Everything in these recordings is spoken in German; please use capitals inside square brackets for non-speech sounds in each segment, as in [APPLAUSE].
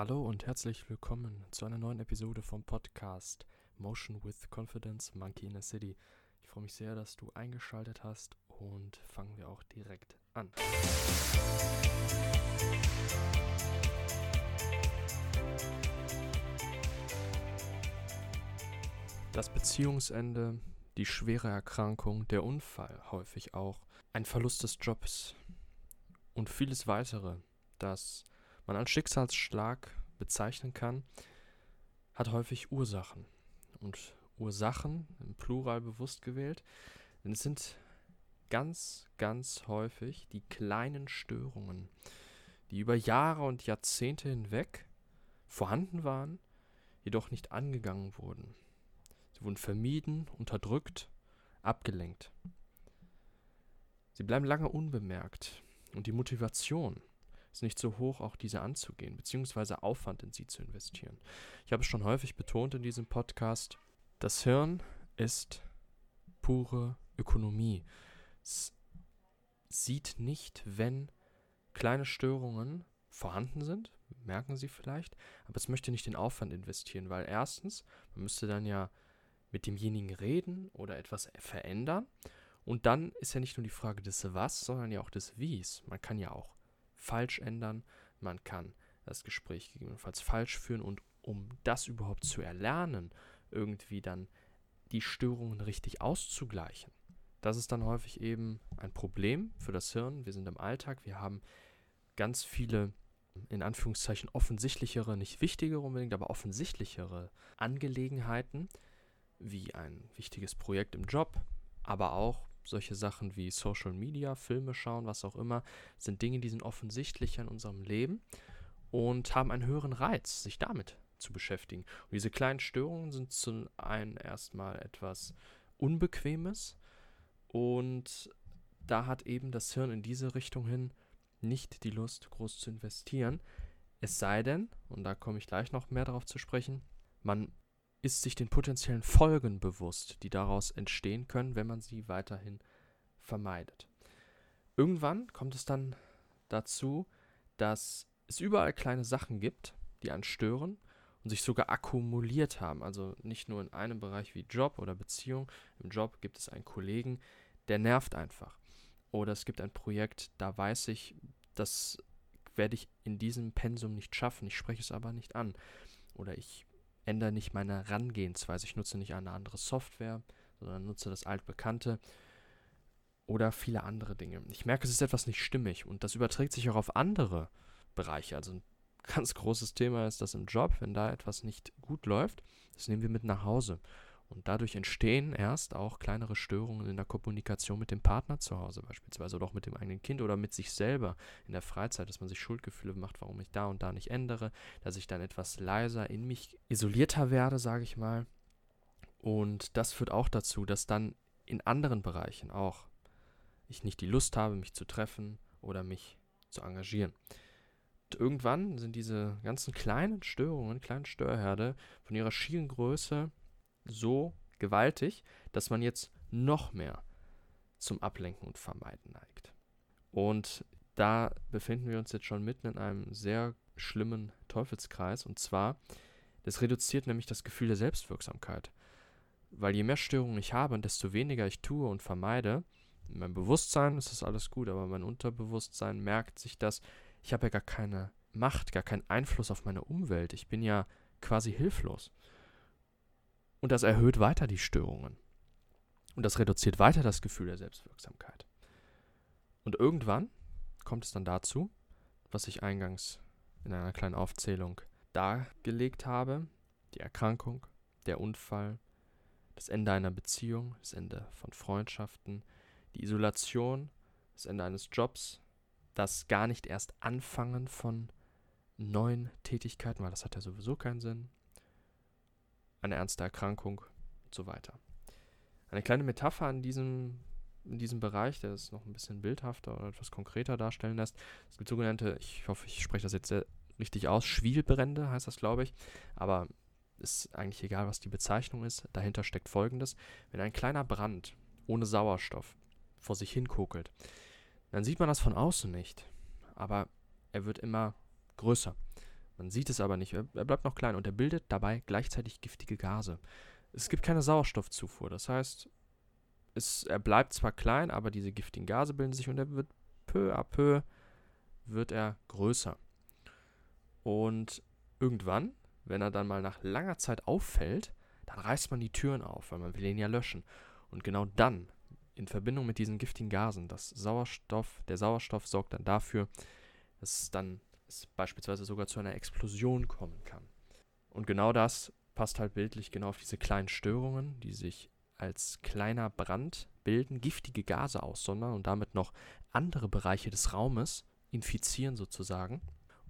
Hallo und herzlich willkommen zu einer neuen Episode vom Podcast Motion with Confidence Monkey in the City. Ich freue mich sehr, dass du eingeschaltet hast und fangen wir auch direkt an. Das Beziehungsende, die schwere Erkrankung, der Unfall häufig auch, ein Verlust des Jobs und vieles weitere, das man als Schicksalsschlag bezeichnen kann, hat häufig Ursachen. Und Ursachen im Plural bewusst gewählt, denn es sind ganz, ganz häufig die kleinen Störungen, die über Jahre und Jahrzehnte hinweg vorhanden waren, jedoch nicht angegangen wurden. Sie wurden vermieden, unterdrückt, abgelenkt. Sie bleiben lange unbemerkt und die Motivation ist nicht so hoch, auch diese anzugehen, beziehungsweise Aufwand in sie zu investieren. Ich habe es schon häufig betont in diesem Podcast, das Hirn ist pure Ökonomie. Es sieht nicht, wenn kleine Störungen vorhanden sind, merken Sie vielleicht, aber es möchte nicht den Aufwand investieren, weil erstens, man müsste dann ja mit demjenigen reden oder etwas verändern. Und dann ist ja nicht nur die Frage des Was, sondern ja auch des Wies. Man kann ja auch falsch ändern, man kann das Gespräch gegebenenfalls falsch führen und um das überhaupt zu erlernen, irgendwie dann die Störungen richtig auszugleichen. Das ist dann häufig eben ein Problem für das Hirn. Wir sind im Alltag, wir haben ganz viele in Anführungszeichen offensichtlichere, nicht wichtigere unbedingt, aber offensichtlichere Angelegenheiten, wie ein wichtiges Projekt im Job, aber auch solche Sachen wie Social Media, Filme schauen, was auch immer, sind Dinge, die sind offensichtlicher in unserem Leben und haben einen höheren Reiz, sich damit zu beschäftigen. Und diese kleinen Störungen sind zum einen erstmal etwas Unbequemes und da hat eben das Hirn in diese Richtung hin nicht die Lust, groß zu investieren. Es sei denn, und da komme ich gleich noch mehr darauf zu sprechen, man ist sich den potenziellen Folgen bewusst, die daraus entstehen können, wenn man sie weiterhin vermeidet. Irgendwann kommt es dann dazu, dass es überall kleine Sachen gibt, die einen stören und sich sogar akkumuliert haben. Also nicht nur in einem Bereich wie Job oder Beziehung. Im Job gibt es einen Kollegen, der nervt einfach. Oder es gibt ein Projekt, da weiß ich, das werde ich in diesem Pensum nicht schaffen. Ich spreche es aber nicht an. Oder ich ändere nicht meine Herangehensweise. Ich nutze nicht eine andere Software, sondern nutze das altbekannte oder viele andere Dinge. Ich merke, es ist etwas nicht stimmig und das überträgt sich auch auf andere Bereiche. Also ein [LAUGHS] ganz großes Thema ist das im Job, wenn da etwas nicht gut läuft, das nehmen wir mit nach Hause. Und dadurch entstehen erst auch kleinere Störungen in der Kommunikation mit dem Partner zu Hause beispielsweise oder auch mit dem eigenen Kind oder mit sich selber in der Freizeit, dass man sich Schuldgefühle macht, warum ich da und da nicht ändere, dass ich dann etwas leiser in mich isolierter werde, sage ich mal. Und das führt auch dazu, dass dann in anderen Bereichen auch ich nicht die Lust habe, mich zu treffen oder mich zu engagieren. Und irgendwann sind diese ganzen kleinen Störungen, kleinen Störherde von ihrer schieren Größe so gewaltig, dass man jetzt noch mehr zum Ablenken und Vermeiden neigt. Und da befinden wir uns jetzt schon mitten in einem sehr schlimmen Teufelskreis. Und zwar, das reduziert nämlich das Gefühl der Selbstwirksamkeit. Weil je mehr Störungen ich habe und desto weniger ich tue und vermeide, in meinem Bewusstsein ist das alles gut, aber mein Unterbewusstsein merkt sich das, ich habe ja gar keine Macht, gar keinen Einfluss auf meine Umwelt. Ich bin ja quasi hilflos. Und das erhöht weiter die Störungen. Und das reduziert weiter das Gefühl der Selbstwirksamkeit. Und irgendwann kommt es dann dazu, was ich eingangs in einer kleinen Aufzählung dargelegt habe, die Erkrankung, der Unfall, das Ende einer Beziehung, das Ende von Freundschaften, die Isolation, das Ende eines Jobs, das gar nicht erst Anfangen von neuen Tätigkeiten, weil das hat ja sowieso keinen Sinn, eine ernste Erkrankung und so weiter. Eine kleine Metapher in diesem, in diesem Bereich, der es noch ein bisschen bildhafter oder etwas konkreter darstellen lässt. Es gibt sogenannte, ich hoffe, ich spreche das jetzt richtig aus, Schwielbrände heißt das, glaube ich. Aber ist eigentlich egal, was die Bezeichnung ist. Dahinter steckt folgendes. Wenn ein kleiner Brand ohne Sauerstoff vor sich hin kokelt, dann sieht man das von außen nicht. Aber er wird immer größer. Man sieht es aber nicht. Er, bleibt noch klein und er bildet dabei gleichzeitig giftige Gase. Es gibt keine Sauerstoffzufuhr. Das heißt, es, er bleibt zwar klein, aber diese giftigen Gase bilden sich und er wird peu à peu wird er größer. Und irgendwann, wenn er dann mal nach langer Zeit auffällt, dann reißt man die Türen auf, weil man will ihn ja löschen. Und genau dann, in Verbindung mit diesen giftigen Gasen, das Sauerstoff, der Sauerstoff sorgt dann dafür, dass es dann es beispielsweise sogar zu einer Explosion kommen kann. Und genau das passt halt bildlich genau auf diese kleinen Störungen, die sich als kleiner Brand bilden, giftige Gase aussondern und damit noch andere Bereiche des Raumes infizieren sozusagen.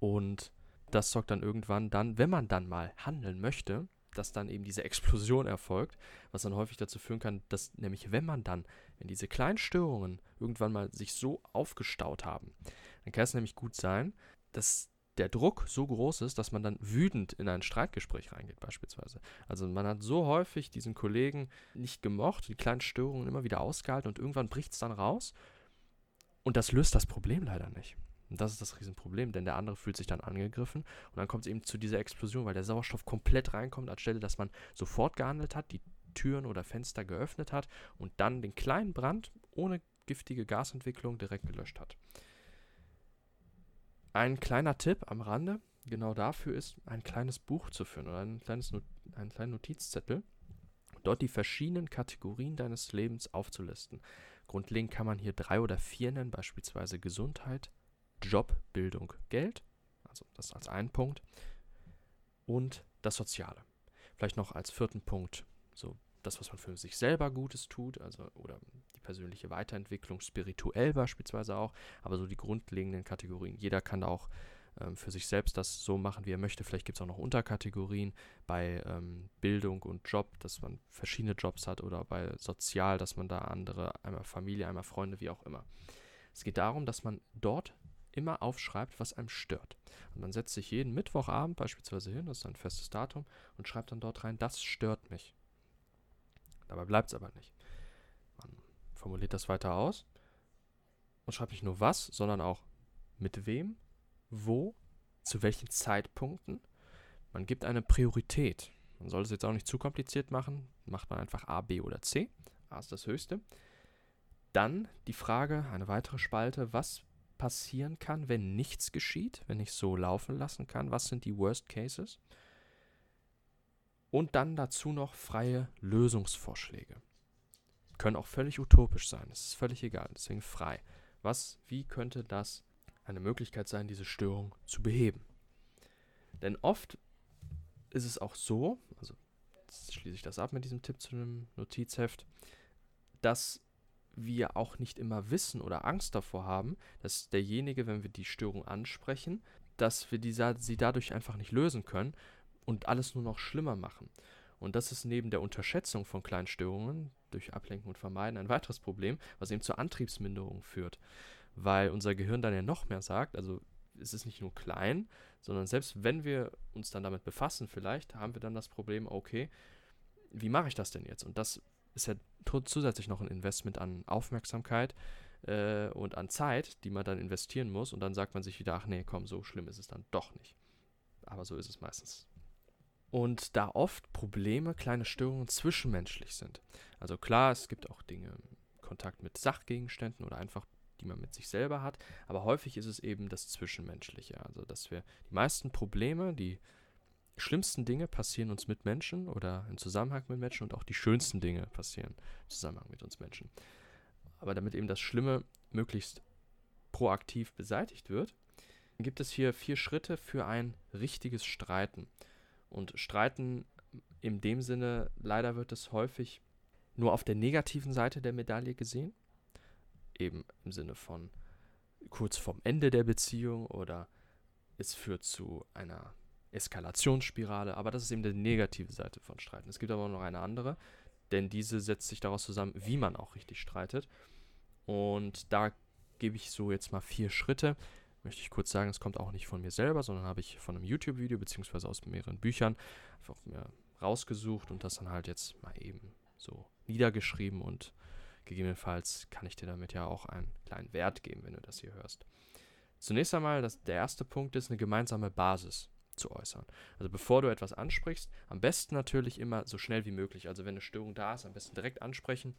Und das sorgt dann irgendwann dann, wenn man dann mal handeln möchte, dass dann eben diese Explosion erfolgt, was dann häufig dazu führen kann, dass nämlich wenn man dann, wenn diese kleinen Störungen irgendwann mal sich so aufgestaut haben, dann kann es nämlich gut sein, dass der Druck so groß ist, dass man dann wütend in ein Streitgespräch reingeht beispielsweise. Also man hat so häufig diesen Kollegen nicht gemocht, die kleinen Störungen immer wieder ausgehalten und irgendwann bricht es dann raus und das löst das Problem leider nicht. Und das ist das Riesenproblem, denn der andere fühlt sich dann angegriffen und dann kommt es eben zu dieser Explosion, weil der Sauerstoff komplett reinkommt, anstelle dass man sofort gehandelt hat, die Türen oder Fenster geöffnet hat und dann den kleinen Brand ohne giftige Gasentwicklung direkt gelöscht hat. Ein kleiner Tipp am Rande, genau dafür ist, ein kleines Buch zu führen oder ein kleines Not einen kleinen Notizzettel, dort die verschiedenen Kategorien deines Lebens aufzulisten. Grundlegend kann man hier drei oder vier nennen, beispielsweise Gesundheit, Job, Bildung, Geld, also das als einen Punkt, und das Soziale. Vielleicht noch als vierten Punkt so das, was man für sich selber Gutes tut, also oder die persönliche Weiterentwicklung, spirituell beispielsweise auch, aber so die grundlegenden Kategorien. Jeder kann auch ähm, für sich selbst das so machen, wie er möchte. Vielleicht gibt es auch noch Unterkategorien bei ähm, Bildung und Job, dass man verschiedene Jobs hat oder bei Sozial, dass man da andere, einmal Familie, einmal Freunde, wie auch immer. Es geht darum, dass man dort immer aufschreibt, was einem stört. Und man setzt sich jeden Mittwochabend beispielsweise hin, das ist ein festes Datum, und schreibt dann dort rein, das stört mich. Dabei bleibt es aber nicht. Man formuliert das weiter aus und schreibt nicht nur was, sondern auch mit wem, wo, zu welchen Zeitpunkten. Man gibt eine Priorität. Man soll es jetzt auch nicht zu kompliziert machen. Macht man einfach A, B oder C. A ist das höchste. Dann die Frage, eine weitere Spalte, was passieren kann, wenn nichts geschieht, wenn ich so laufen lassen kann. Was sind die Worst Cases? Und dann dazu noch freie Lösungsvorschläge. Können auch völlig utopisch sein, es ist völlig egal, deswegen frei. Was, wie könnte das eine Möglichkeit sein, diese Störung zu beheben? Denn oft ist es auch so, also schließe ich das ab mit diesem Tipp zu einem Notizheft, dass wir auch nicht immer wissen oder Angst davor haben, dass derjenige, wenn wir die Störung ansprechen, dass wir die, sie dadurch einfach nicht lösen können und alles nur noch schlimmer machen. Und das ist neben der Unterschätzung von kleinen Störungen durch Ablenken und Vermeiden ein weiteres Problem, was eben zur Antriebsminderung führt. Weil unser Gehirn dann ja noch mehr sagt, also es ist nicht nur klein, sondern selbst wenn wir uns dann damit befassen, vielleicht haben wir dann das Problem, okay, wie mache ich das denn jetzt? Und das ist ja zusätzlich noch ein Investment an Aufmerksamkeit äh, und an Zeit, die man dann investieren muss. Und dann sagt man sich wieder, ach nee, komm, so schlimm ist es dann doch nicht. Aber so ist es meistens und da oft Probleme, kleine Störungen zwischenmenschlich sind. Also klar, es gibt auch Dinge, Kontakt mit Sachgegenständen oder einfach, die man mit sich selber hat, aber häufig ist es eben das Zwischenmenschliche. Also dass wir die meisten Probleme, die schlimmsten Dinge passieren uns mit Menschen oder im Zusammenhang mit Menschen und auch die schönsten Dinge passieren im Zusammenhang mit uns Menschen. Aber damit eben das Schlimme möglichst proaktiv beseitigt wird, gibt es hier vier Schritte für ein richtiges Streiten. Und Streiten in dem Sinne, leider wird es häufig nur auf der negativen Seite der Medaille gesehen. Eben im Sinne von kurz vorm Ende der Beziehung oder es führt zu einer Eskalationsspirale. Aber das ist eben die negative Seite von Streiten. Es gibt aber noch eine andere, denn diese setzt sich daraus zusammen, wie man auch richtig streitet. Und da gebe ich so jetzt mal vier Schritte, möchte ich kurz sagen, es kommt auch nicht von mir selber, sondern habe ich von einem YouTube-Video beziehungsweise aus mehreren Büchern einfach mir rausgesucht und das dann halt jetzt mal eben so niedergeschrieben und gegebenenfalls kann ich dir damit ja auch einen kleinen Wert geben, wenn du das hier hörst. Zunächst einmal, das, der erste Punkt ist eine gemeinsame Basis. zu äußern. Also bevor du etwas ansprichst, am besten natürlich immer so schnell wie möglich. Also wenn eine Störung da ist, am besten direkt ansprechen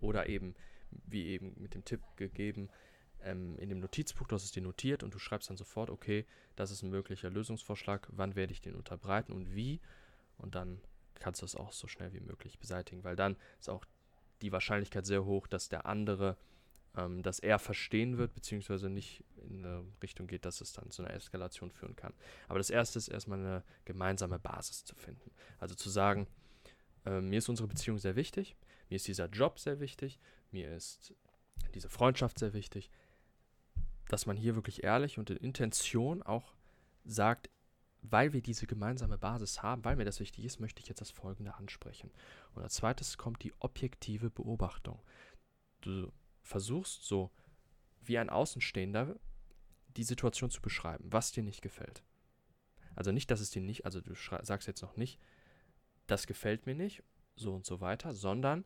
oder eben, wie eben mit dem Tipp gegeben, ähm, in dem Notizbuch, du hast es dir notiert und du schreibst dann sofort, okay, das ist ein möglicher Lösungsvorschlag, wann werde ich den unterbreiten und wie und dann kannst du es auch so schnell wie möglich beseitigen, weil dann ist auch die Wahrscheinlichkeit sehr hoch, dass der andere ähm, das eher verstehen wird, beziehungsweise nicht in eine Richtung geht, dass es dann zu einer Eskalation führen kann. Aber das Erste ist erstmal eine gemeinsame Basis zu finden. Also zu sagen, äh, mir ist unsere Beziehung sehr wichtig, mir ist dieser Job sehr wichtig, mir ist diese Freundschaft sehr wichtig, dass man hier wirklich ehrlich und in Intention auch sagt, weil wir diese gemeinsame Basis haben, weil mir das wichtig ist, möchte ich jetzt das Folgende ansprechen. Und als zweites kommt die objektive Beobachtung. Du versuchst so wie ein Außenstehender die Situation zu beschreiben, was dir nicht gefällt. Also nicht, dass es dir nicht, also du sagst jetzt noch nicht, das gefällt mir nicht, so und so weiter, sondern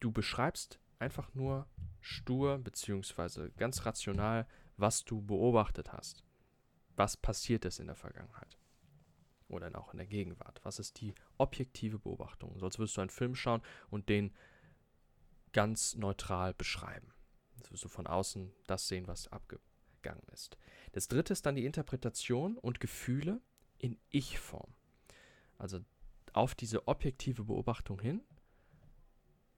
du beschreibst einfach nur stur beziehungsweise ganz rational, was du beobachtet hast. Was passiert ist in der Vergangenheit. Oder auch in der Gegenwart. Was ist die objektive Beobachtung? Sonst würdest du einen Film schauen und den ganz neutral beschreiben. Jetzt wirst du von außen das sehen, was abgegangen ist. Das dritte ist dann die Interpretation und Gefühle in Ich-Form. Also auf diese objektive Beobachtung hin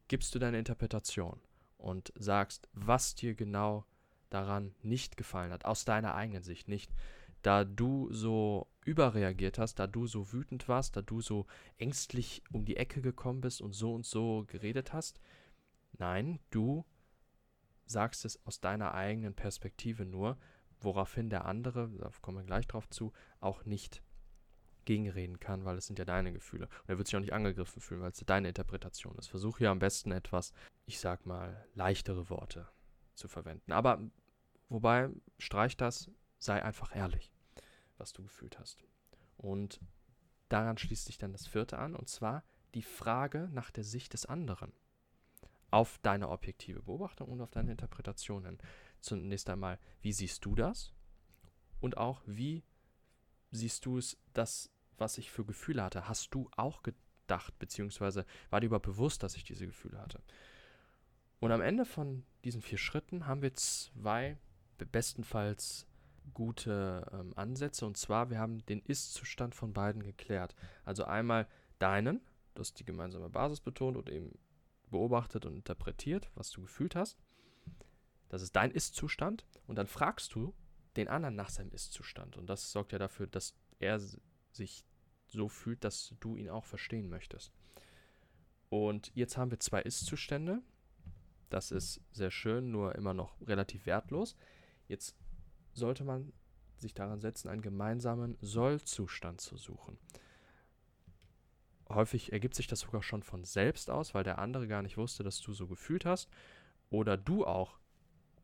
gibst du deine Interpretation und sagst, was dir genau daran nicht gefallen hat, aus deiner eigenen Sicht nicht. Da du so überreagiert hast, da du so wütend warst, da du so ängstlich um die Ecke gekommen bist und so und so geredet hast, Nein, du sagst es aus deiner eigenen Perspektive nur, woraufhin der andere, da kommen wir gleich drauf zu, auch nicht gegenreden kann, weil es sind ja deine Gefühle. Und er wird sich auch nicht angegriffen fühlen, weil es deine Interpretation ist. Versuche hier am besten etwas, ich sag mal, leichtere Worte zu verwenden. Aber wobei, streich das, sei einfach ehrlich, was du gefühlt hast. Und daran schließt sich dann das vierte an, und zwar die Frage nach der Sicht des anderen auf deine objektive Beobachtung und auf deine Interpretationen. Zunächst einmal, wie siehst du das? Und auch, wie siehst du es, das, was ich für Gefühle hatte? Hast du auch gedacht, beziehungsweise war dir überhaupt bewusst, dass ich diese Gefühle hatte? Und am Ende von diesen vier Schritten haben wir zwei bestenfalls gute ähm, Ansätze. Und zwar, wir haben den Ist-Zustand von beiden geklärt. Also einmal deinen, du hast die gemeinsame Basis betont und eben beobachtet und interpretiert, was du gefühlt hast. Das ist dein Ist-Zustand. Und dann fragst du den anderen nach seinem Ist-Zustand. Und das sorgt ja dafür, dass er sich so fühlt, dass du ihn auch verstehen möchtest. Und jetzt haben wir zwei Ist-Zustände. Das ist sehr schön, nur immer noch relativ wertlos. Jetzt sollte man sich daran setzen, einen gemeinsamen Soll-Zustand zu suchen häufig ergibt sich das sogar schon von selbst aus, weil der andere gar nicht wusste, dass du so gefühlt hast. Oder du auch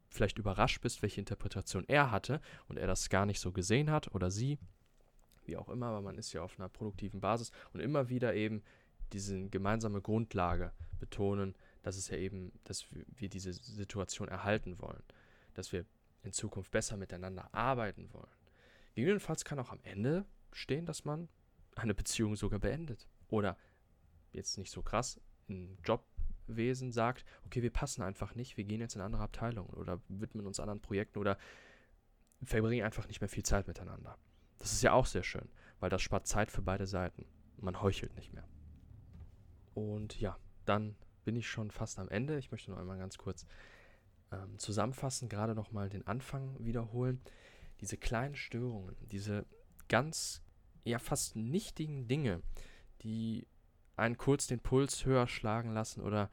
vielleicht überrascht bist, welche Interpretation er hatte und er das gar nicht so gesehen hat oder sie. Wie auch immer, aber man ist ja auf einer produktiven Basis und immer wieder eben diese gemeinsame Grundlage betonen, dass es ja eben, dass wir diese Situation erhalten wollen, dass wir in Zukunft besser miteinander arbeiten wollen. Gegebenenfalls kann auch am Ende stehen, dass man eine Beziehung sogar beendet oder jetzt nicht so krass, im Jobwesen sagt, okay, wir passen einfach nicht, wir gehen jetzt in andere Abteilungen oder widmen uns anderen Projekten oder verbringen einfach nicht mehr viel Zeit miteinander. Das ist ja auch sehr schön, weil das spart Zeit für beide Seiten. Man heuchelt nicht mehr. Und ja, dann bin ich schon fast am Ende. Ich möchte noch einmal ganz kurz ähm, zusammenfassen, gerade noch mal den Anfang wiederholen. Diese kleinen Störungen, diese ganz, ja fast nichtigen Dinge, die einen kurz den Puls höher schlagen lassen oder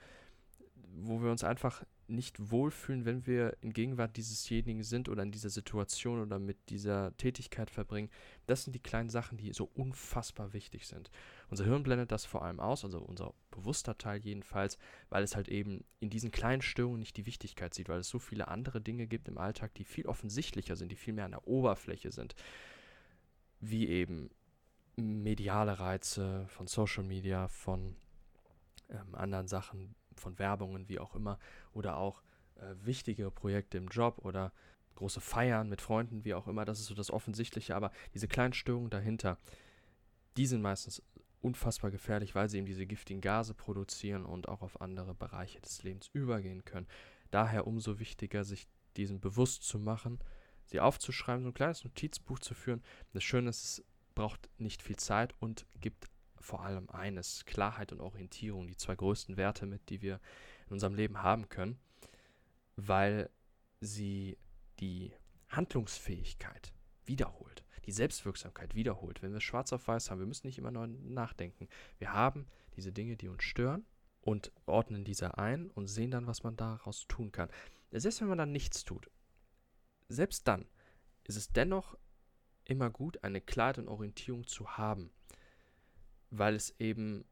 wo wir uns einfach nicht wohlfühlen, wenn wir in Gegenwart diesesjenigen sind oder in dieser Situation oder mit dieser Tätigkeit verbringen. Das sind die kleinen Sachen, die so unfassbar wichtig sind. Unser Hirn blendet das vor allem aus, also unser bewusster Teil jedenfalls, weil es halt eben in diesen kleinen Störungen nicht die Wichtigkeit sieht, weil es so viele andere Dinge gibt im Alltag, die viel offensichtlicher sind, die viel mehr an der Oberfläche sind. Wie eben mediale Reize, von Social Media, von ähm, anderen Sachen, von Werbungen, wie auch immer, oder auch äh, wichtige Projekte im Job oder große Feiern mit Freunden, wie auch immer, das ist so das Offensichtliche, aber diese kleinen Störungen dahinter, die sind meistens unfassbar gefährlich, weil sie eben diese giftigen Gase produzieren und auch auf andere Bereiche des Lebens übergehen können. Daher umso wichtiger, sich diesen bewusst zu machen, sie aufzuschreiben, so ein kleines Notizbuch zu führen. Das Schöne ist, es braucht nicht viel Zeit und gibt vor allem eines, Klarheit und Orientierung, die zwei größten Werte mit, die wir in unserem Leben haben können, weil sie die Handlungsfähigkeit wiederholt, die Selbstwirksamkeit wiederholt. Wenn wir schwarz auf weiß haben, wir müssen nicht immer neu nachdenken. Wir haben diese Dinge, die uns stören und ordnen diese ein und sehen dann, was man daraus tun kann. Selbst wenn man dann nichts tut, selbst dann ist es dennoch immer gut, eine Klarheit und Orientierung zu haben, weil es eben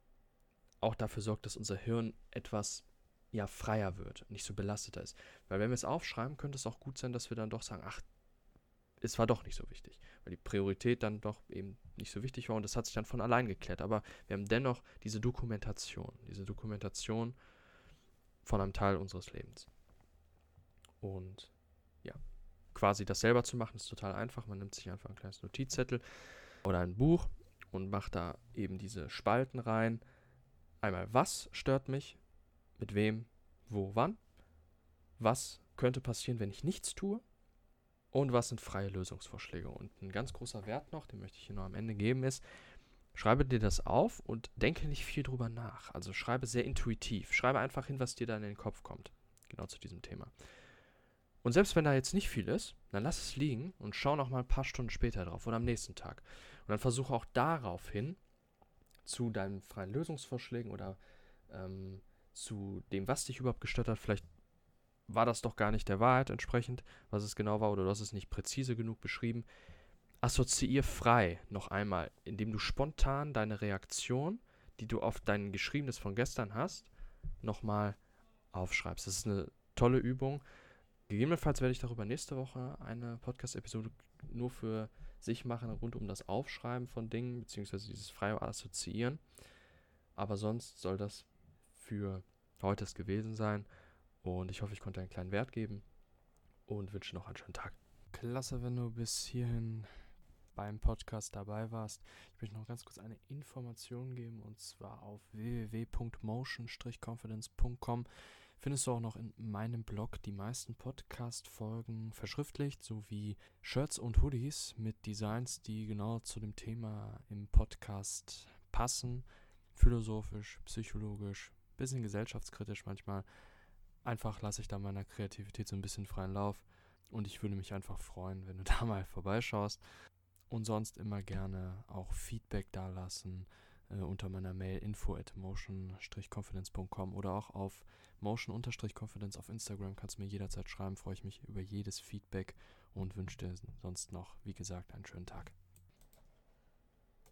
auch dafür sorgt, dass unser Hirn etwas ja freier wird, nicht so belasteter ist. Weil wenn wir es aufschreiben, könnte es auch gut sein, dass wir dann doch sagen, ach, es war doch nicht so wichtig, weil die Priorität dann doch eben nicht so wichtig war und das hat sich dann von allein geklärt. Aber wir haben dennoch diese Dokumentation, diese Dokumentation von einem Teil unseres Lebens. Und ja, quasi das selber zu machen, ist total einfach. Man nimmt sich einfach ein kleines Notizzettel oder ein Buch und macht da eben diese Spalten rein. Einmal, was stört mich, mit wem, wo, wann. Was könnte passieren, wenn ich nichts tue? Und was sind freie Lösungsvorschläge? Und ein ganz großer Wert noch, den möchte ich hier noch am Ende geben, ist, schreibe dir das auf und denke nicht viel drüber nach. Also schreibe sehr intuitiv. Schreibe einfach hin, was dir da in den Kopf kommt. Genau zu diesem Thema. Und selbst wenn da jetzt nicht viel ist, dann lass es liegen und schau noch mal ein paar Stunden später drauf oder am nächsten Tag. Und dann versuche auch daraufhin zu deinen freien Lösungsvorschlägen oder ähm, zu dem, was dich überhaupt gestört hat, vielleicht war das doch gar nicht der Wahrheit entsprechend, was es genau war, oder du hast es nicht präzise genug beschrieben. Assoziier frei noch einmal, indem du spontan deine Reaktion, die du auf dein Geschriebenes von gestern hast, nochmal aufschreibst. Das ist eine tolle Übung. Gegebenenfalls werde ich darüber nächste Woche eine Podcast-Episode nur für sich machen, rund um das Aufschreiben von Dingen, beziehungsweise dieses freie Assoziieren. Aber sonst soll das für heute es gewesen sein. Und ich hoffe, ich konnte einen kleinen Wert geben und wünsche noch einen schönen Tag. Klasse, wenn du bis hierhin beim Podcast dabei warst. Ich möchte noch ganz kurz eine Information geben und zwar auf www.motion-confidence.com findest du auch noch in meinem Blog die meisten Podcast-Folgen verschriftlicht, sowie Shirts und Hoodies mit Designs, die genau zu dem Thema im Podcast passen. Philosophisch, psychologisch, bisschen gesellschaftskritisch manchmal einfach lasse ich da meiner Kreativität so ein bisschen freien Lauf. Und ich würde mich einfach freuen, wenn du [LAUGHS] da mal vorbeischaust. Und sonst immer gerne auch Feedback dalassen äh, unter meiner Mail info at motion-confidence.com oder auch auf motion-confidence auf Instagram kannst du mir jederzeit schreiben. Freue ich mich über jedes Feedback und wünsche dir sonst noch, wie gesagt, einen schönen Tag.